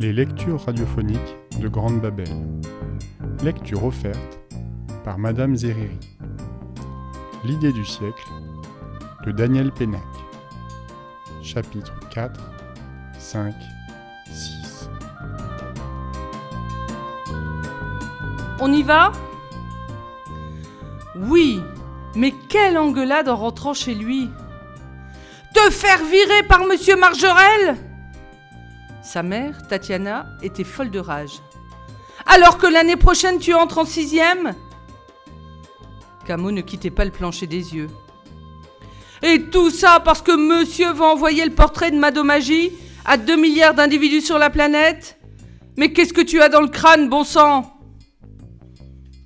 Les lectures radiophoniques de Grande Babel. Lecture offerte par Madame Zeriri. L'idée du siècle de Daniel Pénac. Chapitre 4, 5, 6. On y va? Oui, mais quelle engueulade en rentrant chez lui Te faire virer par Monsieur Margerel Sa mère, Tatiana, était folle de rage. Alors que l'année prochaine tu entres en sixième? Camo ne quittait pas le plancher des yeux. Et tout ça parce que monsieur va envoyer le portrait de Madomagie à 2 milliards d'individus sur la planète? Mais qu'est-ce que tu as dans le crâne, bon sang?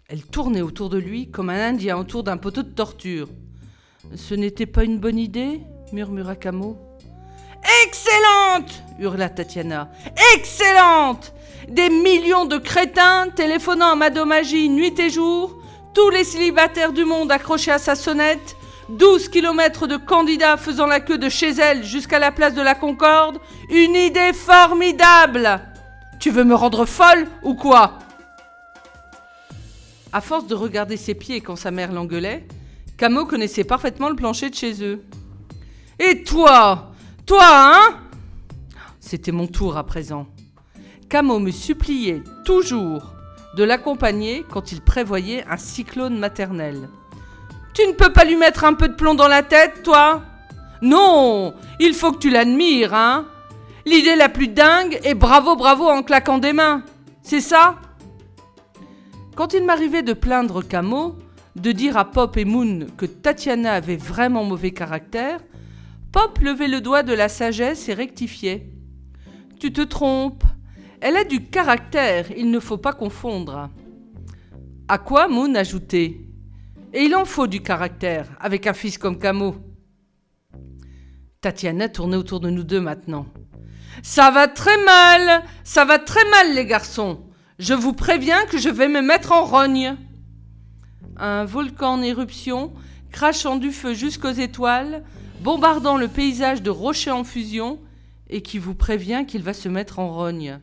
Elle tournait autour de lui comme un Indien autour d'un poteau de torture. Ce n'était pas une bonne idée? murmura Camo. Excellente hurla Tatiana. Excellente Des millions de crétins téléphonant à Madomagie nuit et jour, tous les célibataires du monde accrochés à sa sonnette, 12 kilomètres de candidats faisant la queue de chez elle jusqu'à la place de la Concorde. Une idée formidable Tu veux me rendre folle ou quoi? À force de regarder ses pieds quand sa mère l'engueulait, Camo connaissait parfaitement le plancher de chez eux. Et toi Toi, hein? C'était mon tour à présent. Camo me suppliait toujours de l'accompagner quand il prévoyait un cyclone maternel. Tu ne peux pas lui mettre un peu de plomb dans la tête, toi? Non, il faut que tu l'admires, hein? L'idée la plus dingue est bravo, bravo en claquant des mains. C'est ça? Quand il m'arrivait de plaindre Camo, de dire à Pop et Moon que Tatiana avait vraiment mauvais caractère, Pop levait le doigt de la sagesse et rectifiait. Tu te trompes. Elle a du caractère, il ne faut pas confondre. À quoi Moon ajoutait et il en faut du caractère, avec un fils comme Camo. Tatiana tournait autour de nous deux maintenant. Ça va très mal, ça va très mal les garçons. Je vous préviens que je vais me mettre en rogne. Un volcan en éruption, crachant du feu jusqu'aux étoiles, bombardant le paysage de rochers en fusion, et qui vous prévient qu'il va se mettre en rogne.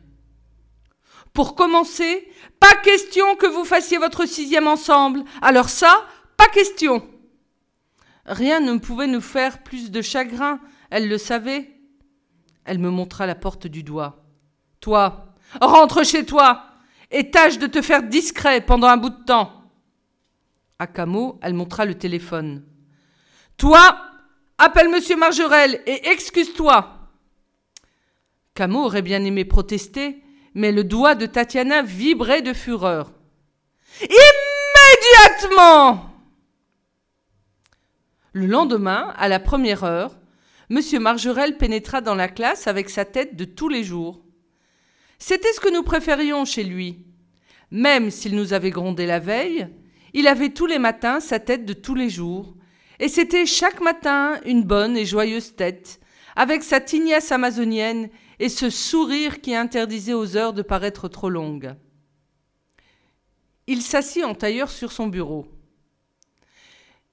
Pour commencer, pas question que vous fassiez votre sixième ensemble. Alors ça, pas question. Rien ne pouvait nous faire plus de chagrin, elle le savait. Elle me montra la porte du doigt. Toi, rentre chez toi et tâche de te faire discret pendant un bout de temps. À Camo, elle montra le téléphone. Toi, appelle monsieur Margerel et excuse-toi. Camo aurait bien aimé protester, mais le doigt de Tatiana vibrait de fureur. Immédiatement le lendemain, à la première heure, M. Margerel pénétra dans la classe avec sa tête de tous les jours. C'était ce que nous préférions chez lui. Même s'il nous avait grondé la veille, il avait tous les matins sa tête de tous les jours, et c'était chaque matin une bonne et joyeuse tête, avec sa tignasse amazonienne et ce sourire qui interdisait aux heures de paraître trop longues. Il s'assit en tailleur sur son bureau.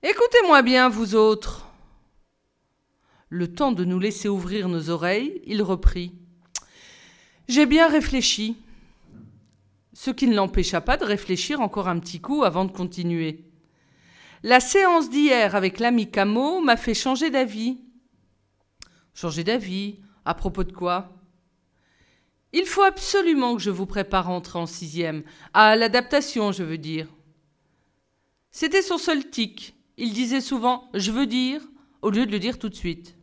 Écoutez-moi bien, vous autres. Le temps de nous laisser ouvrir nos oreilles, il reprit. J'ai bien réfléchi. Ce qui ne l'empêcha pas de réfléchir encore un petit coup avant de continuer. La séance d'hier avec l'ami Camo m'a fait changer d'avis. Changer d'avis À propos de quoi? Il faut absolument que je vous prépare à entrer en sixième. À l'adaptation, je veux dire. C'était son seul tic il disait souvent je veux dire au lieu de le dire tout de suite.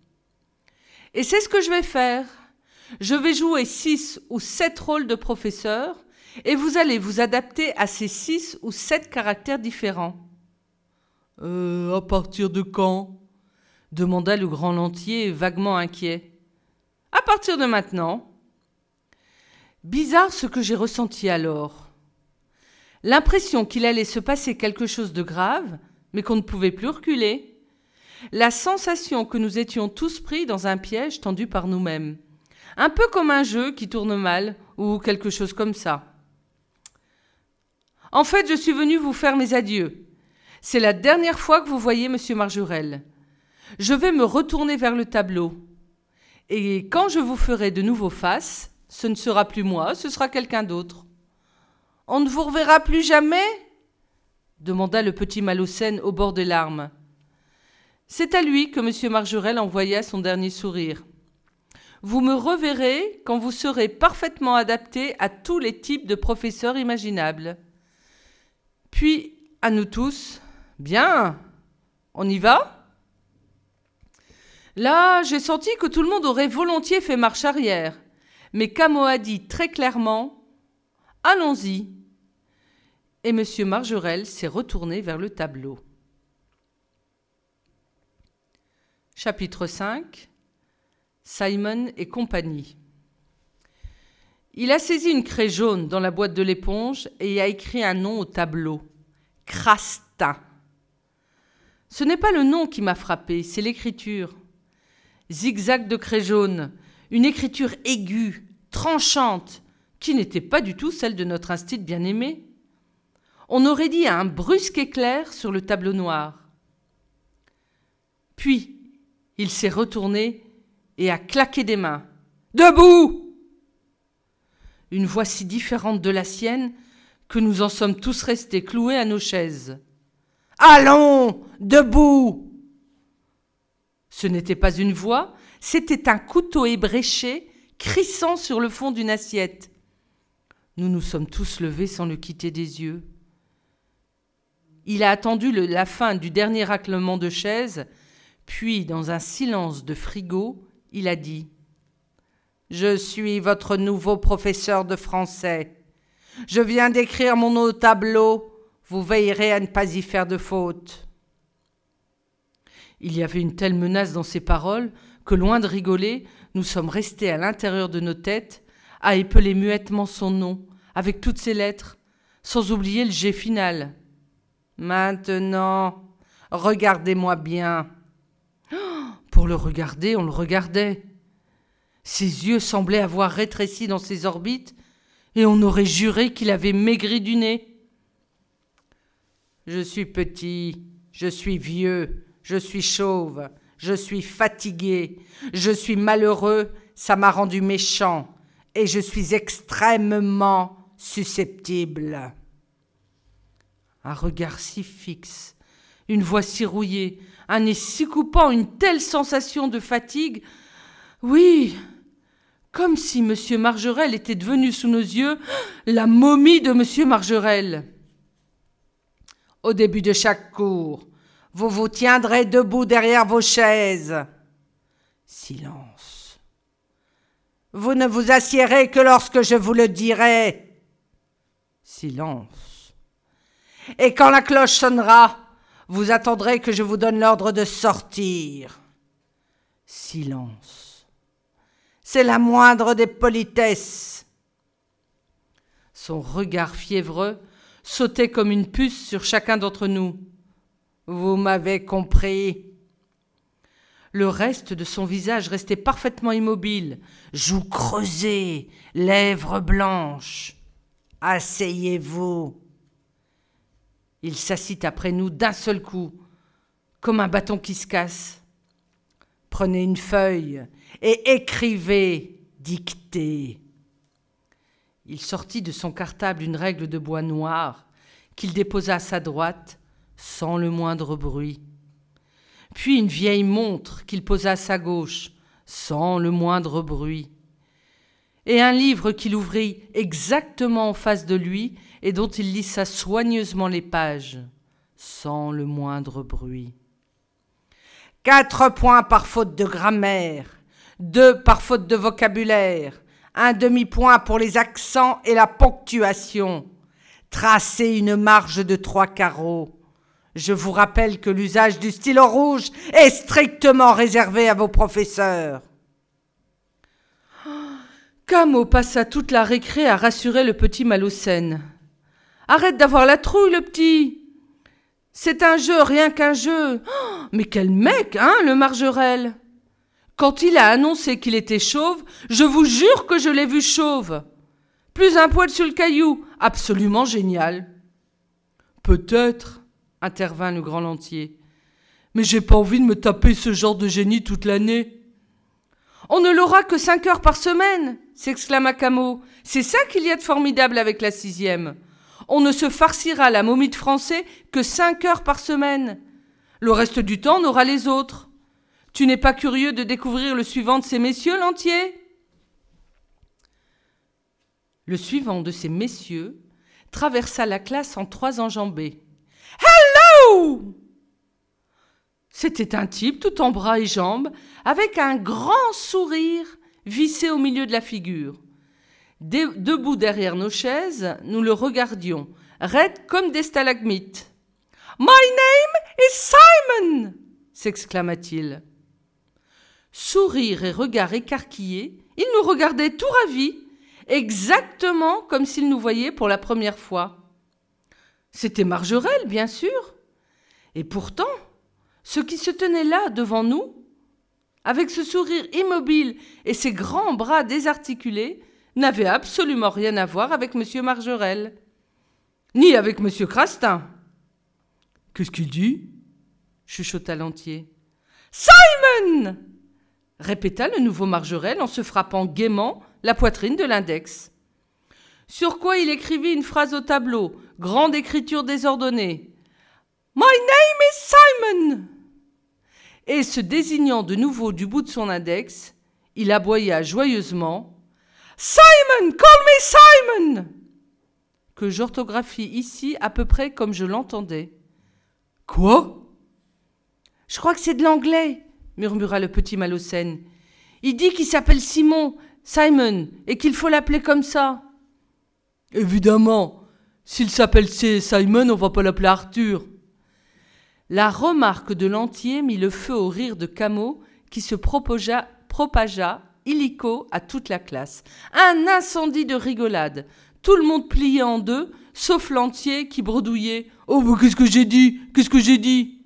Et c'est ce que je vais faire. Je vais jouer six ou sept rôles de professeur et vous allez vous adapter à ces six ou sept caractères différents. Euh, à partir de quand? demanda le grand lentier vaguement inquiet. À partir de maintenant. Bizarre ce que j'ai ressenti alors. L'impression qu'il allait se passer quelque chose de grave, mais qu'on ne pouvait plus reculer. La sensation que nous étions tous pris dans un piège tendu par nous-mêmes. Un peu comme un jeu qui tourne mal, ou quelque chose comme ça. En fait, je suis venu vous faire mes adieux. C'est la dernière fois que vous voyez monsieur Marjorel. Je vais me retourner vers le tableau. Et quand je vous ferai de nouveau face, Ce ne sera plus moi, ce sera quelqu'un d'autre. On ne vous reverra plus jamais? demanda le petit Malocène au bord des larmes. C'est à lui que M. Margerel envoya son dernier sourire. Vous me reverrez quand vous serez parfaitement adapté à tous les types de professeurs imaginables. Puis, à nous tous, bien, on y va? Là, j'ai senti que tout le monde aurait volontiers fait marche arrière, mais Camo a dit très clairement Allons-y. Et M. Margerel s'est retourné vers le tableau. Chapitre 5 Simon et compagnie. Il a saisi une craie jaune dans la boîte de l'éponge et a écrit un nom au tableau. Crastin. Ce n'est pas le nom qui m'a frappé, c'est l'écriture. Zigzag de craie jaune, une écriture aiguë, tranchante, qui n'était pas du tout celle de notre instit bien-aimé. On aurait dit un brusque éclair sur le tableau noir. Puis, il s'est retourné et a claqué des mains. Debout Une voix si différente de la sienne que nous en sommes tous restés cloués à nos chaises. Allons Debout Ce n'était pas une voix, c'était un couteau ébréché crissant sur le fond d'une assiette. Nous nous sommes tous levés sans le quitter des yeux. Il a attendu la fin du dernier raclement de chaise, puis, dans un silence de frigo, il a dit Je suis votre nouveau professeur de français. Je viens d'écrire mon au tableau. Vous veillerez à ne pas y faire de faute. Il y avait une telle menace dans ces paroles que, loin de rigoler, nous sommes restés à l'intérieur de nos têtes à épeler muettement son nom, avec toutes ses lettres, sans oublier le G final. Maintenant, regardez-moi bien. Pour le regarder, on le regardait. Ses yeux semblaient avoir rétréci dans ses orbites, et on aurait juré qu'il avait maigri du nez. Je suis petit, je suis vieux, je suis chauve, je suis fatigué, je suis malheureux, ça m'a rendu méchant, et je suis extrêmement susceptible. Un regard si fixe, une voix si rouillée, un nez si coupant, une telle sensation de fatigue. Oui, comme si M. Margerel était devenu sous nos yeux la momie de M. Margerel. Au début de chaque cours, vous vous tiendrez debout derrière vos chaises. Silence. Vous ne vous assiérez que lorsque je vous le dirai. Silence. Et quand la cloche sonnera, vous attendrez que je vous donne l'ordre de sortir. Silence. C'est la moindre des politesses. Son regard fiévreux sautait comme une puce sur chacun d'entre nous. Vous m'avez compris. Le reste de son visage restait parfaitement immobile, joues creusées, lèvres blanches. Asseyez-vous. Il s'assit après nous d'un seul coup, comme un bâton qui se casse. Prenez une feuille et écrivez, dictez. Il sortit de son cartable une règle de bois noir qu'il déposa à sa droite sans le moindre bruit. Puis une vieille montre qu'il posa à sa gauche sans le moindre bruit. Et un livre qu'il ouvrit exactement en face de lui et dont il lissa soigneusement les pages, sans le moindre bruit. Quatre points par faute de grammaire, deux par faute de vocabulaire, un demi-point pour les accents et la ponctuation. Tracez une marge de trois carreaux. Je vous rappelle que l'usage du stylo rouge est strictement réservé à vos professeurs. Camo passa toute la récré à rassurer le petit Malocène. Arrête d'avoir la trouille, le petit. C'est un jeu, rien qu'un jeu. Oh, mais quel mec, hein, le Margerel. Quand il a annoncé qu'il était chauve, je vous jure que je l'ai vu chauve. Plus un poil sur le caillou, absolument génial. Peut-être, intervint le grand lentier. Mais j'ai pas envie de me taper ce genre de génie toute l'année. On ne l'aura que cinq heures par semaine, s'exclama Camo. C'est ça qu'il y a de formidable avec la sixième. On ne se farcira la momie de français que cinq heures par semaine. Le reste du temps, on aura les autres. Tu n'es pas curieux de découvrir le suivant de ces messieurs, l'entier? Le suivant de ces messieurs traversa la classe en trois enjambées. Hello C'était un type tout en bras et jambes, avec un grand sourire vissé au milieu de la figure. debout derrière nos chaises, nous le regardions, raides comme des stalagmites. My name is Simon s'exclama-t-il. Sourire et regard écarquillés, il nous regardait tout ravi, exactement comme s'il nous voyait pour la première fois. C'était Margerelle, bien sûr. Et pourtant, ce qui se tenait là devant nous, avec ce sourire immobile et ses grands bras désarticulés, n'avait absolument rien à voir avec M. Margerelle, ni avec M. Crastin. Qu'est-ce qu'il dit chuchota l'entier. Simon répéta le nouveau Margerelle en se frappant gaiement la poitrine de l'index. Sur quoi il écrivit une phrase au tableau, grande écriture désordonnée. My name is Simon. Et se désignant de nouveau du bout de son index, il aboya joyeusement. Simon, call me Simon. Que j'orthographie ici à peu près comme je l'entendais. Quoi? Je crois que c'est de l'anglais, murmura le petit Malocène. Il dit qu'il s'appelle Simon, Simon, et qu'il faut l'appeler comme ça. Évidemment. S'il s'appelle Simon, on va pas l'appeler Arthur. La remarque de l'entier mit le feu au rire de Camo qui se propagea, propagea illico à toute la classe. Un incendie de rigolade. Tout le monde pliait en deux, sauf l'entier qui bredouillait. Oh, qu'est-ce que j'ai dit? Qu'est-ce que j'ai dit?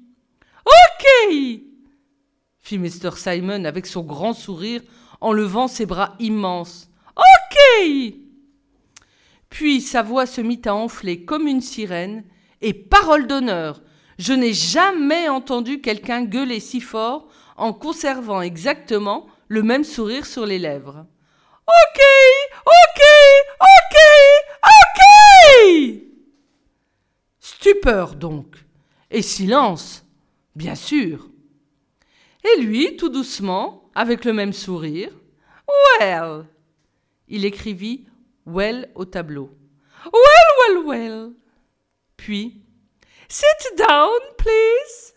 Ok fit Mr. Simon avec son grand sourire en levant ses bras immenses. Ok Puis sa voix se mit à enfler comme une sirène, et parole d'honneur, je n'ai jamais entendu quelqu'un gueuler si fort en conservant exactement le même sourire sur les lèvres. Ok, ok, ok, ok Stupeur donc, et silence, bien sûr. Et lui, tout doucement, avec le même sourire, Well Il écrivit Well au tableau. Well, well, well Puis, Sit down, please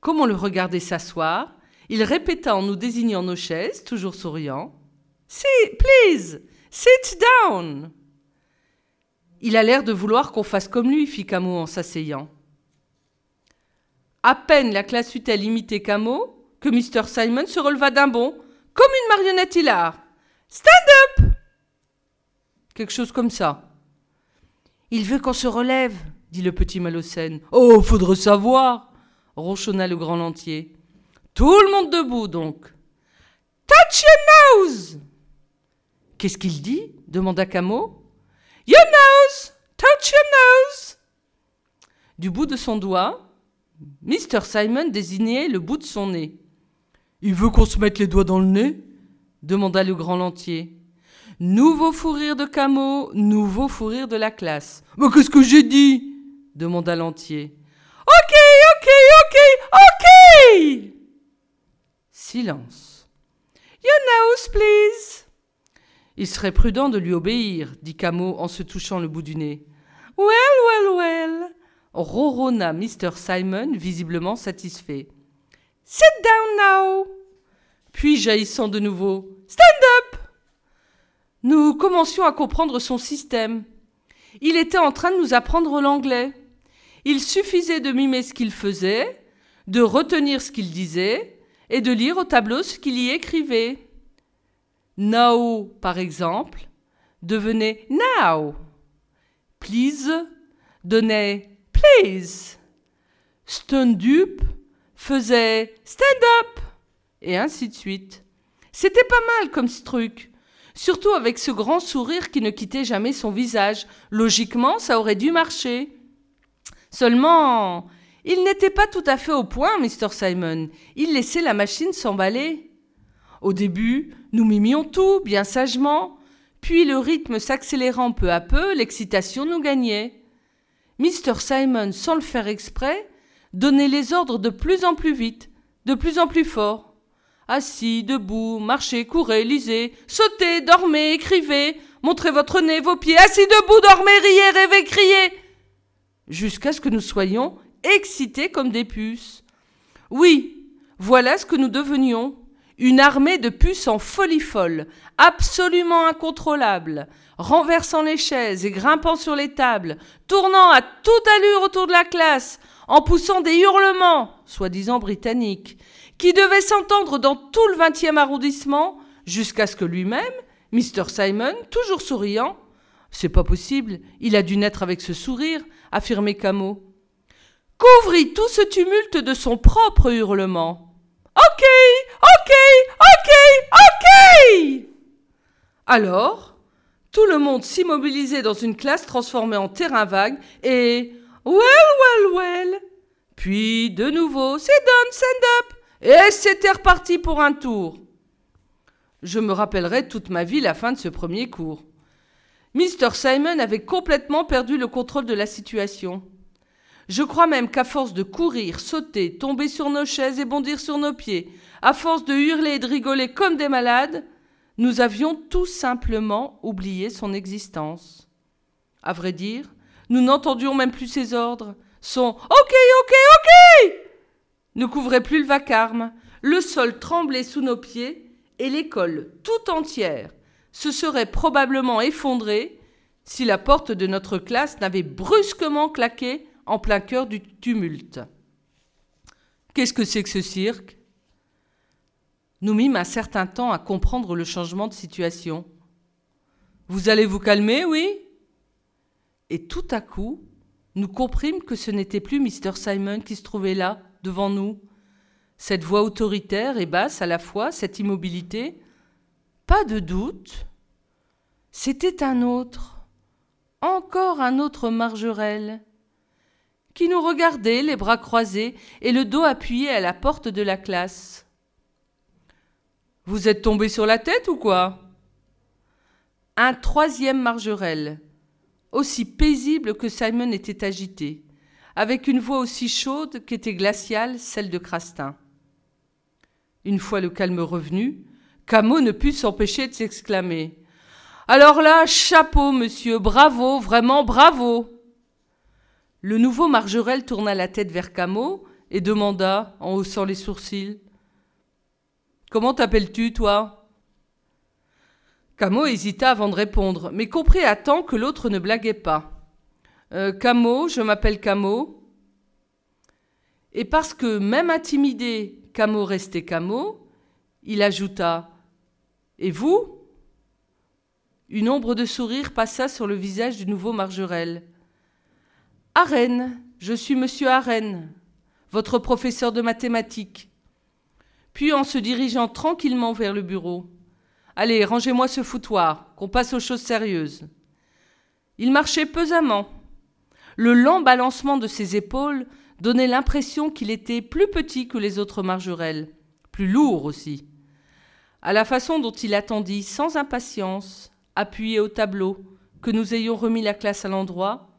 Comme on le regardait s'asseoir, il répéta en nous désignant nos chaises, toujours souriant. Sit, please, sit down. Il a l'air de vouloir qu'on fasse comme lui, fit Camo en s'asseyant. À peine la classe eut-elle imité Camo que Mr. Simon se releva d'un bond, comme une marionnette hilar. Stand up Quelque chose comme ça. Il veut qu'on se relève, dit le petit Malocène. Oh, faudrait savoir ronchonna le grand lentier. Tout le monde debout, donc. Touch your nose Qu'est-ce qu'il dit? demanda Camo. Your nose Touch your nose Du bout de son doigt, Mr. Simon désignait le bout de son nez. Il veut qu'on se mette les doigts dans le nez? demanda le grand lentier. Nouveau fou rire de Camo, nouveau fou rire de la classe. Mais qu'est-ce que j'ai dit? demanda l'entier. Ok, ok, ok, ok Silence. Your nose, please. Il serait prudent de lui obéir, dit Camo en se touchant le bout du nez. Well, well, well roronna Mr. Simon, visiblement satisfait. Sit down now. Puis jaillissant de nouveau. Stand up. Nous commencions à comprendre son système. Il était en train de nous apprendre l'anglais. Il suffisait de mimer ce qu'il faisait, de retenir ce qu'il disait et de lire au tableau ce qu'il y écrivait. Now, par exemple, devenait now. Please donnait please. Stand up faisait stand up. Et ainsi de suite. C'était pas mal comme ce truc. Surtout avec ce grand sourire qui ne quittait jamais son visage. Logiquement, ça aurait dû marcher. Seulement, il n'était pas tout à fait au point, Mr. Simon. Il laissait la machine s'emballer. Au début, nous mimions tout, bien sagement, puis le rythme s'accélérant peu à peu, l'excitation nous gagnait. Mr. Simon, sans le faire exprès, donnait les ordres de plus en plus vite, de plus en plus fort. Assis, debout, marchez, courez, lisez, sautez, dormez, écrivez, montrez votre nez, vos pieds, assis, debout, dormez, riez, rêvez, criez. Jusqu'à ce que nous soyons excités comme des puces. Oui, voilà ce que nous devenions. Une armée de puces en folie folle, absolument incontrôlable, renversant les chaises et grimpant sur les tables, tournant à toute allure autour de la classe, en poussant des hurlements, soi-disant britanniques, qui devaient s'entendre dans tout le vingtième arrondissement, jusqu'à ce que lui-même, Mr. Simon, toujours souriant, c'est pas possible, il a dû naître avec ce sourire, affirmait Camo, couvrit tout ce tumulte de son propre hurlement. Ok, ok, ok, ok Alors, tout le monde s'immobilisait dans une classe transformée en terrain vague et Well, well, well Puis de nouveau Sit down, stand up Et c'était reparti pour un tour. Je me rappellerai toute ma vie la fin de ce premier cours. Mr. Simon avait complètement perdu le contrôle de la situation. Je crois même qu'à force de courir, sauter, tomber sur nos chaises et bondir sur nos pieds, à force de hurler et de rigoler comme des malades, nous avions tout simplement oublié son existence. À vrai dire, nous n'entendions même plus ses ordres. Son Ok, ok, ok ne couvrait plus le vacarme. Le sol tremblait sous nos pieds et l'école tout entière se serait probablement effondrée si la porte de notre classe n'avait brusquement claqué en plein cœur du tumulte. Qu'est-ce que c'est que ce cirque? Nous mîmes un certain temps à comprendre le changement de situation. Vous allez vous calmer, oui? Et tout à coup, nous comprîmes que ce n'était plus Mr. Simon qui se trouvait là, devant nous. Cette voix autoritaire et basse à la fois, cette immobilité, pas de doute, c'était un autre, encore un autre Margerel, qui nous regardait, les bras croisés et le dos appuyé à la porte de la classe. Vous êtes tombé sur la tête ou quoi? Un troisième Margerel, aussi paisible que Simon était agité, avec une voix aussi chaude qu'était glaciale celle de Crastin. Une fois le calme revenu, Camo ne put s'empêcher de s'exclamer. Alors là, chapeau, monsieur, bravo, vraiment bravo. Le nouveau Margerel tourna la tête vers Camo et demanda, en haussant les sourcils Comment t'appelles-tu, toi? Camo hésita avant de répondre, mais comprit à temps que l'autre ne blaguait pas. Euh, Camo, je m'appelle Camo. Et parce que, même intimidé, Camo restait Camo, il ajouta Et vous? Une ombre de sourire passa sur le visage du nouveau Margerel. Arène, je suis monsieur Arène, votre professeur de mathématiques. Puis en se dirigeant tranquillement vers le bureau. Allez, rangez-moi ce foutoir, qu'on passe aux choses sérieuses. Il marchait pesamment. Le lent balancement de ses épaules donnait l'impression qu'il était plus petit que les autres margerelles, plus lourd aussi. À la façon dont il attendit sans impatience, appuyé au tableau, que nous ayons remis la classe à l'endroit,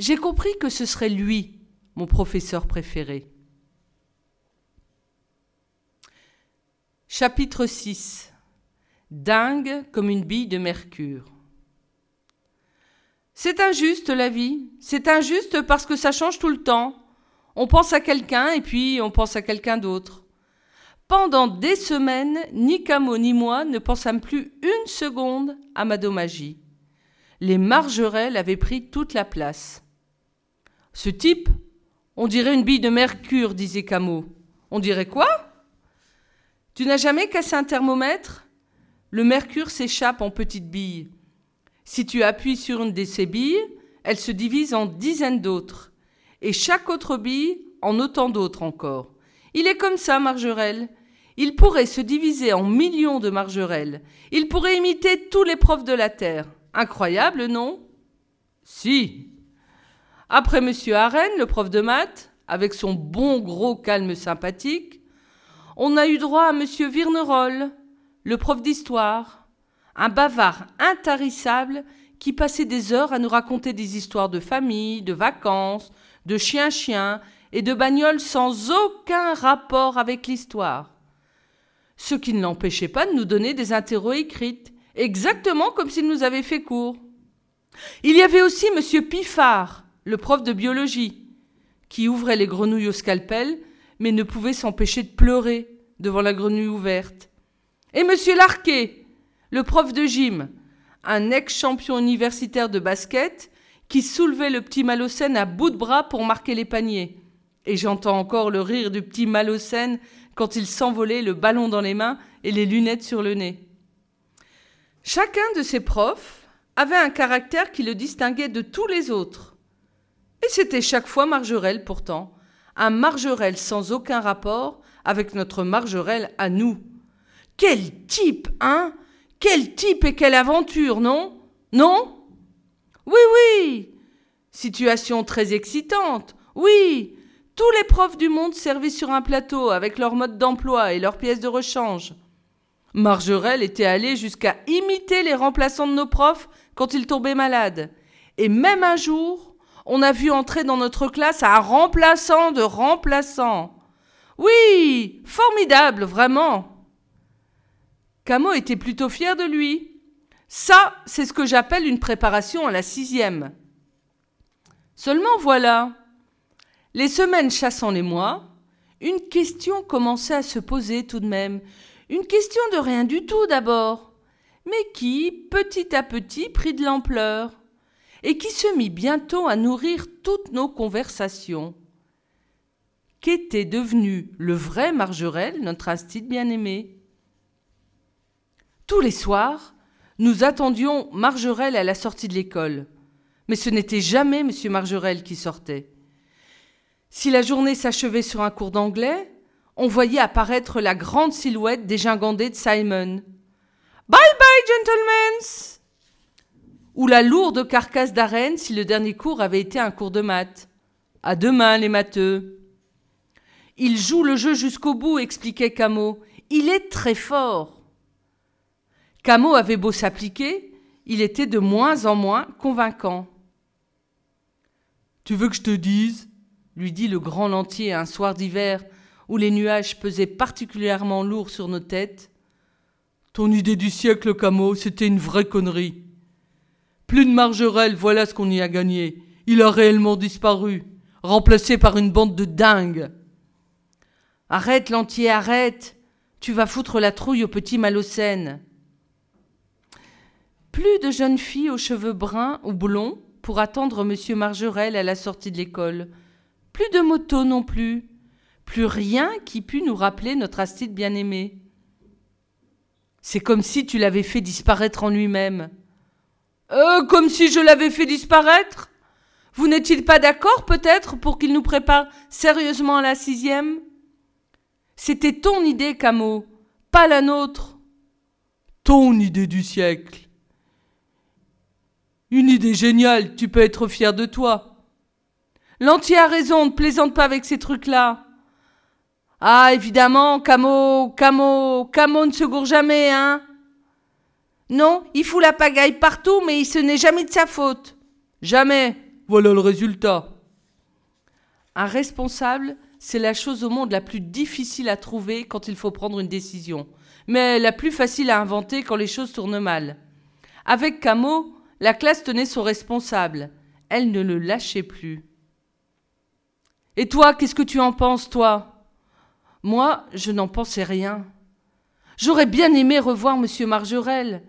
j'ai compris que ce serait lui, mon professeur préféré. Chapitre 6 Dingue comme une bille de mercure. C'est injuste la vie, c'est injuste parce que ça change tout le temps. On pense à quelqu'un et puis on pense à quelqu'un d'autre. Pendant des semaines, ni Camo ni moi ne pensâmes plus une seconde à Madomagie les margerelles avaient pris toute la place. Ce type, on dirait une bille de mercure, disait Camo. On dirait quoi? Tu n'as jamais cassé un thermomètre? Le mercure s'échappe en petites billes. Si tu appuies sur une de ces billes, elle se divise en dizaines d'autres, et chaque autre bille en autant d'autres encore. Il est comme ça, Margerelle. Il pourrait se diviser en millions de margerelles. Il pourrait imiter tous les profs de la Terre. Incroyable, non? Si. Après M. Arène, le prof de maths, avec son bon gros calme sympathique, on a eu droit à monsieur Virnerol, le prof d'histoire, un bavard intarissable qui passait des heures à nous raconter des histoires de famille, de vacances, de chiens-chiens et de bagnoles sans aucun rapport avec l'histoire. Ce qui ne l'empêchait pas de nous donner des interros écrites, exactement comme s'il nous avait fait cours. Il y avait aussi M. Piffard, le prof de biologie, qui ouvrait les grenouilles au scalpel, mais ne pouvait s'empêcher de pleurer devant la grenouille ouverte. Et M. Larquet, le prof de gym, un ex-champion universitaire de basket, qui soulevait le petit Malocène à bout de bras pour marquer les paniers. Et j'entends encore le rire du petit Malocène quand il s'envolait le ballon dans les mains et les lunettes sur le nez. Chacun de ces profs avait un caractère qui le distinguait de tous les autres. Et c'était chaque fois Margerelle pourtant, un Margerelle sans aucun rapport avec notre Margerelle à nous. Quel type, hein? Quel type et quelle aventure, non? Non? Oui, oui. Situation très excitante. Oui. Tous les profs du monde servis sur un plateau avec leur mode d'emploi et leurs pièces de rechange. Margerelle était allée jusqu'à imiter les remplaçants de nos profs quand ils tombaient malades. Et même un jour, on a vu entrer dans notre classe un remplaçant de remplaçant. Oui, formidable, vraiment. Camo était plutôt fier de lui. Ça, c'est ce que j'appelle une préparation à la sixième. Seulement voilà, les semaines chassant les mois, une question commençait à se poser tout de même, une question de rien du tout d'abord, mais qui, petit à petit, prit de l'ampleur, et qui se mit bientôt à nourrir toutes nos conversations. Qu'était devenu le vrai Margerel, notre instit bien-aimé Tous les soirs, nous attendions Margerel à la sortie de l'école. Mais ce n'était jamais M. Margerel qui sortait. Si la journée s'achevait sur un cours d'anglais, on voyait apparaître la grande silhouette dégingandée de Simon. Bye bye, gentlemen! Ou la lourde carcasse d'arène si le dernier cours avait été un cours de maths. À demain, les matheux. Il joue le jeu jusqu'au bout, expliquait Camo. Il est très fort. Camo avait beau s'appliquer, il était de moins en moins convaincant. Tu veux que je te dise lui dit le grand lantier un soir d'hiver où les nuages pesaient particulièrement lourds sur nos têtes. Ton idée du siècle, Camo, c'était une vraie connerie. Plus de Margerelle, voilà ce qu'on y a gagné. Il a réellement disparu, remplacé par une bande de dingues. Arrête, Lantier, arrête. Tu vas foutre la trouille au petit Malocène. Plus de jeunes filles aux cheveux bruns ou blonds pour attendre M. Margerel à la sortie de l'école. Plus de motos non plus. Plus rien qui pût nous rappeler notre Astide bien-aimé. C'est comme si tu l'avais fait disparaître en lui-même. Euh, comme si je l'avais fait disparaître? Vous n'êtes-il pas d'accord, peut-être, pour qu'il nous prépare sérieusement à la sixième? C'était ton idée, Camo, pas la nôtre. Ton idée du siècle. Une idée géniale, tu peux être fier de toi. L'entier a raison, ne plaisante pas avec ces trucs-là. Ah, évidemment, Camo, Camo, Camo ne se gourre jamais, hein. Non, il fout la pagaille partout, mais ce n'est jamais de sa faute. Jamais. Voilà le résultat. Un responsable, c'est la chose au monde la plus difficile à trouver quand il faut prendre une décision, mais la plus facile à inventer quand les choses tournent mal. Avec Camo, la classe tenait son responsable. Elle ne le lâchait plus. Et toi, qu'est-ce que tu en penses, toi? Moi, je n'en pensais rien. J'aurais bien aimé revoir M. Margerel.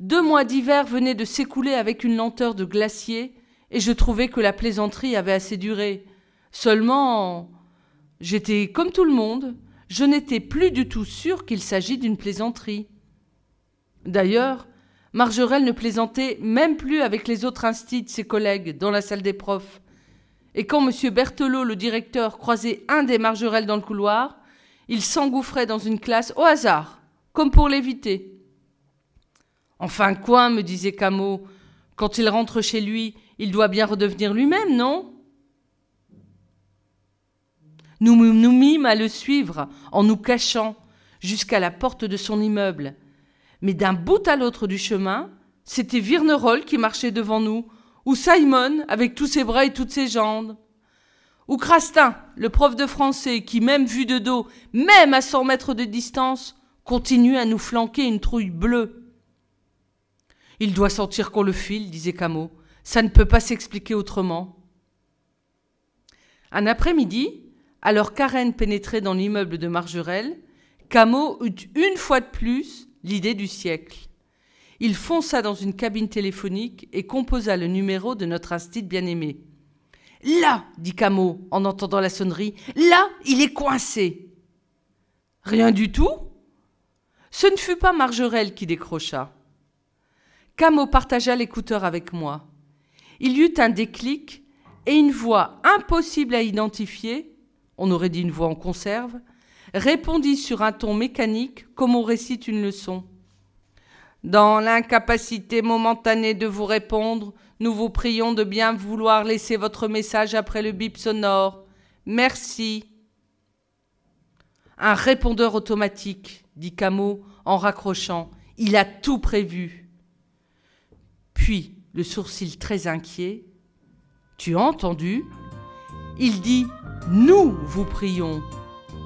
Deux mois d'hiver venaient de s'écouler avec une lenteur de glacier, et je trouvais que la plaisanterie avait assez duré. Seulement, j'étais comme tout le monde, je n'étais plus du tout sûr qu'il s'agit d'une plaisanterie. D'ailleurs, Margerelle ne plaisantait même plus avec les autres instits, ses collègues, dans la salle des profs. Et quand M. Berthelot, le directeur, croisait un des Margerelles dans le couloir, il s'engouffrait dans une classe au hasard, comme pour l'éviter. Enfin quoi, me disait Camo, quand il rentre chez lui, il doit bien redevenir lui-même, non? Nous nous mîmes à le suivre en nous cachant jusqu'à la porte de son immeuble. Mais d'un bout à l'autre du chemin, c'était Virnerol qui marchait devant nous, ou Simon avec tous ses bras et toutes ses jambes, ou Crastin, le prof de français, qui, même vu de dos, même à cent mètres de distance, continue à nous flanquer une trouille bleue. Il doit sentir qu'on le file, disait Camus. Ça ne peut pas s'expliquer autrement. Un après-midi, alors Karen pénétrait dans l'immeuble de Margerelle, Camus eut une fois de plus l'idée du siècle. Il fonça dans une cabine téléphonique et composa le numéro de notre instit bien-aimé. Là, dit Camus en entendant la sonnerie, là, il est coincé. Rien du tout Ce ne fut pas Margerelle qui décrocha. Camus partagea l'écouteur avec moi. Il y eut un déclic et une voix impossible à identifier, on aurait dit une voix en conserve, répondit sur un ton mécanique comme on récite une leçon. Dans l'incapacité momentanée de vous répondre, nous vous prions de bien vouloir laisser votre message après le bip sonore. Merci. Un répondeur automatique, dit Camus en raccrochant. Il a tout prévu. Puis, le sourcil très inquiet. Tu as entendu? Il dit Nous vous prions.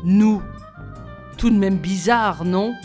Nous. Tout de même bizarre, non?